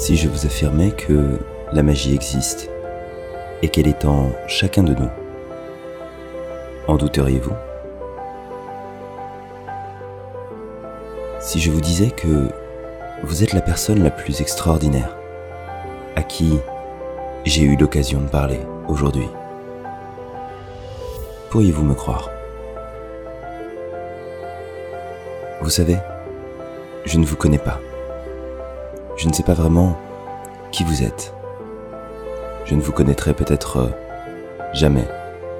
si je vous affirmais que la magie existe et qu'elle est en chacun de nous En douteriez-vous? Si je vous disais que vous êtes la personne la plus extraordinaire à qui j'ai eu l'occasion de parler aujourd'hui, pourriez-vous me croire? Vous savez, je ne vous connais pas. Je ne sais pas vraiment qui vous êtes. Je ne vous connaîtrai peut-être euh, jamais,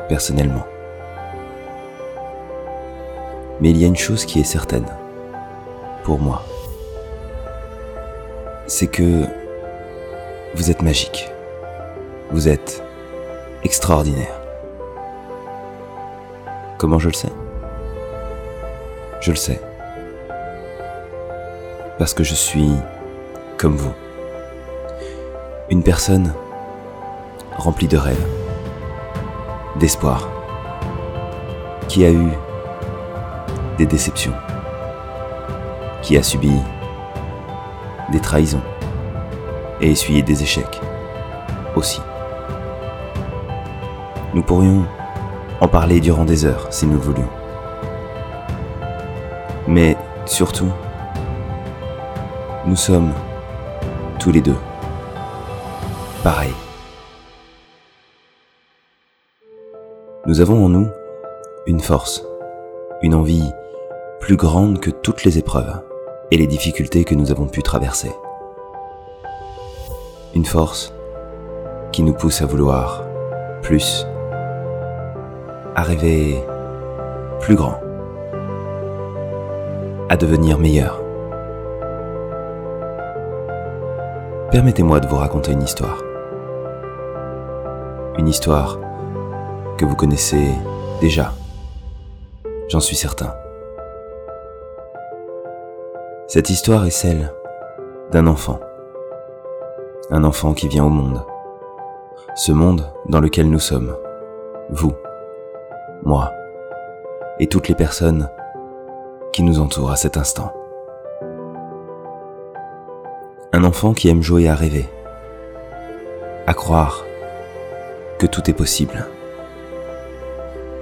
personnellement. Mais il y a une chose qui est certaine, pour moi. C'est que vous êtes magique. Vous êtes extraordinaire. Comment je le sais? Je le sais. Parce que je suis comme vous. Une personne remplie de rêves, d'espoir, qui a eu des déceptions, qui a subi des trahisons et essuyé des échecs aussi. Nous pourrions en parler durant des heures si nous le voulions. Mais surtout, nous sommes tous les deux pareils. Nous avons en nous une force, une envie plus grande que toutes les épreuves et les difficultés que nous avons pu traverser. Une force qui nous pousse à vouloir plus, à rêver plus grand, à devenir meilleur. Permettez-moi de vous raconter une histoire. Une histoire que vous connaissez déjà. J'en suis certain. Cette histoire est celle d'un enfant. Un enfant qui vient au monde. Ce monde dans lequel nous sommes. Vous, moi, et toutes les personnes qui nous entourent à cet instant. Un enfant qui aime jouer à rêver, à croire que tout est possible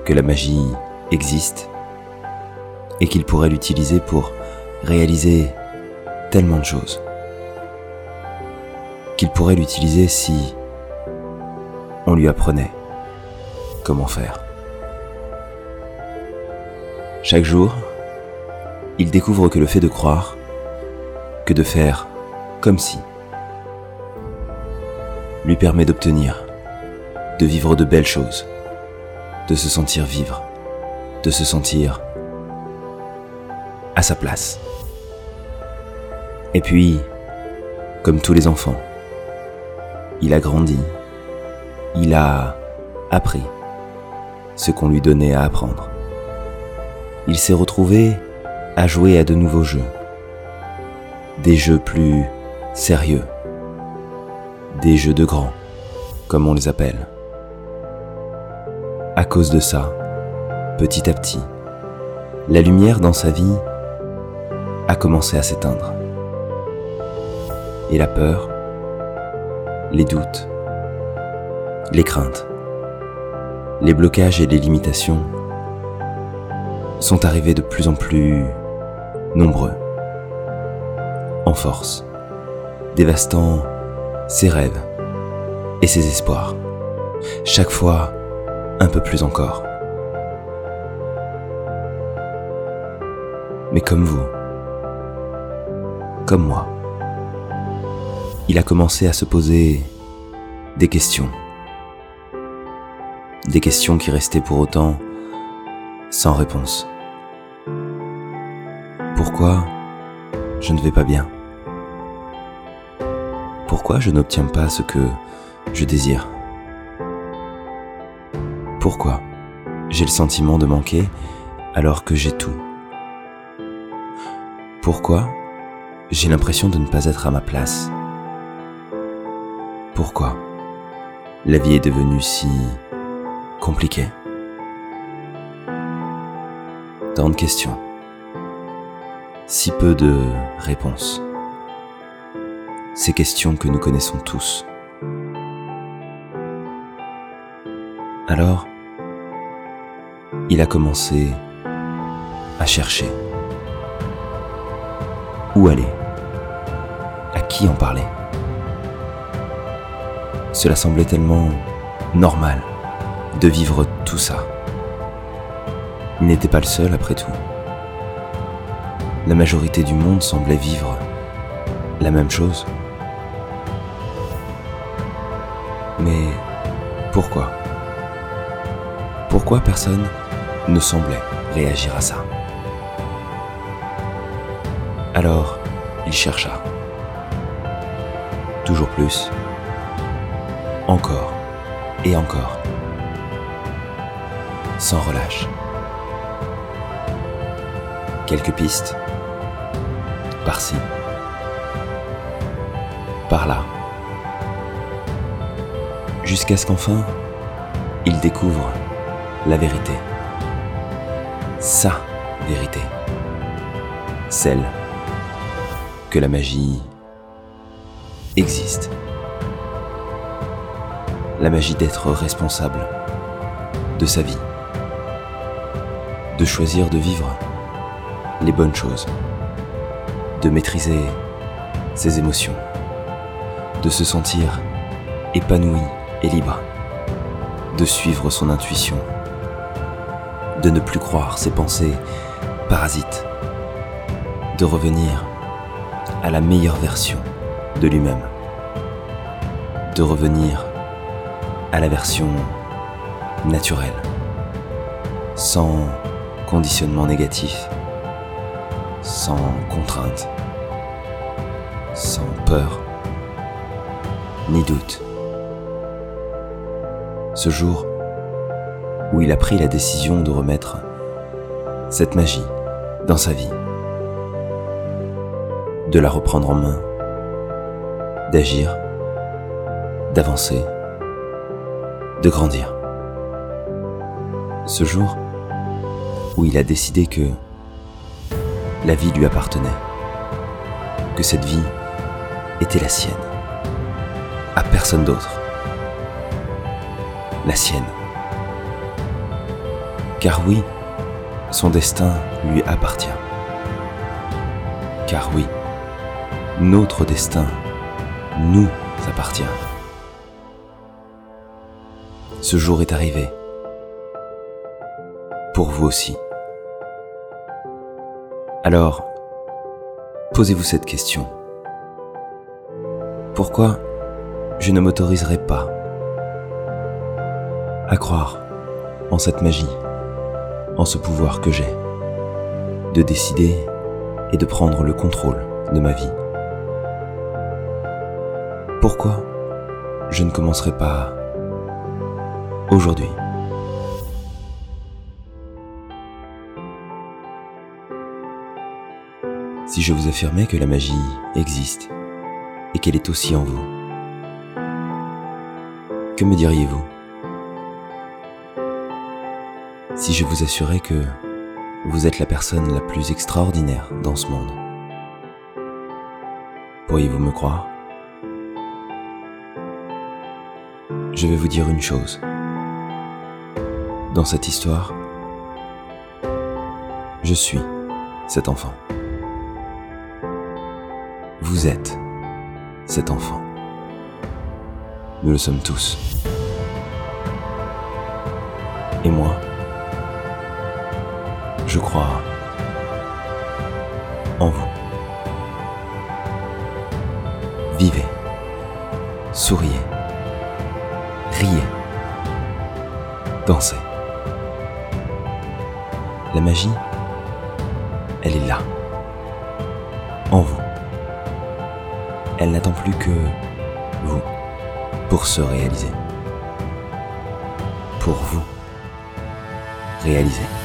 que la magie existe et qu'il pourrait l'utiliser pour réaliser tellement de choses. Qu'il pourrait l'utiliser si on lui apprenait comment faire. Chaque jour, il découvre que le fait de croire, que de faire comme si, lui permet d'obtenir, de vivre de belles choses de se sentir vivre, de se sentir à sa place. Et puis, comme tous les enfants, il a grandi, il a appris ce qu'on lui donnait à apprendre. Il s'est retrouvé à jouer à de nouveaux jeux, des jeux plus sérieux, des jeux de grands, comme on les appelle. À cause de ça, petit à petit, la lumière dans sa vie a commencé à s'éteindre. Et la peur, les doutes, les craintes, les blocages et les limitations sont arrivés de plus en plus nombreux, en force, dévastant ses rêves et ses espoirs. Chaque fois un peu plus encore. Mais comme vous, comme moi, il a commencé à se poser des questions. Des questions qui restaient pour autant sans réponse. Pourquoi je ne vais pas bien? Pourquoi je n'obtiens pas ce que je désire pourquoi j'ai le sentiment de manquer alors que j'ai tout Pourquoi j'ai l'impression de ne pas être à ma place Pourquoi la vie est devenue si compliquée Tant de questions, si peu de réponses. Ces questions que nous connaissons tous. Alors, il a commencé à chercher. Où aller? À qui en parler? Cela semblait tellement normal de vivre tout ça. Il n'était pas le seul après tout. La majorité du monde semblait vivre la même chose. Mais pourquoi? Pourquoi personne ne semblait réagir à ça? Alors, il chercha. Toujours plus. Encore et encore. Sans relâche. Quelques pistes. Par-ci. Par-là jusqu'à ce qu'enfin, il découvre la vérité. Sa vérité. Celle que la magie existe. La magie d'être responsable de sa vie. De choisir de vivre les bonnes choses. De maîtriser ses émotions. De se sentir épanoui et libre de suivre son intuition, de ne plus croire ses pensées parasites, de revenir à la meilleure version de lui-même, de revenir à la version naturelle, sans conditionnement négatif, sans contrainte, sans peur, ni doute ce jour où il a pris la décision de remettre cette magie dans sa vie, de la reprendre en main, d'agir, d'avancer, de grandir. Ce jour où il a décidé que la vie lui appartenait, que cette vie était la sienne, à personne d'autre la sienne. Car oui, son destin lui appartient. Car oui, notre destin nous appartient. Ce jour est arrivé. Pour vous aussi. Alors, posez-vous cette question. Pourquoi je ne m'autoriserai pas à croire en cette magie, en ce pouvoir que j'ai, de décider et de prendre le contrôle de ma vie. Pourquoi je ne commencerai pas aujourd'hui? Si je vous affirmais que la magie existe et qu'elle est aussi en vous, que me diriez-vous? Si je vous assurais que vous êtes la personne la plus extraordinaire dans ce monde Pourriez-vous me croire? Je vais vous dire une chose. Dans cette histoire, je suis cet enfant. Vous êtes cet enfant. Nous le sommes tous. Et moi, en vous. Vivez, souriez, riez, dansez. La magie, elle est là, en vous. Elle n'attend plus que vous pour se réaliser. Pour vous réaliser.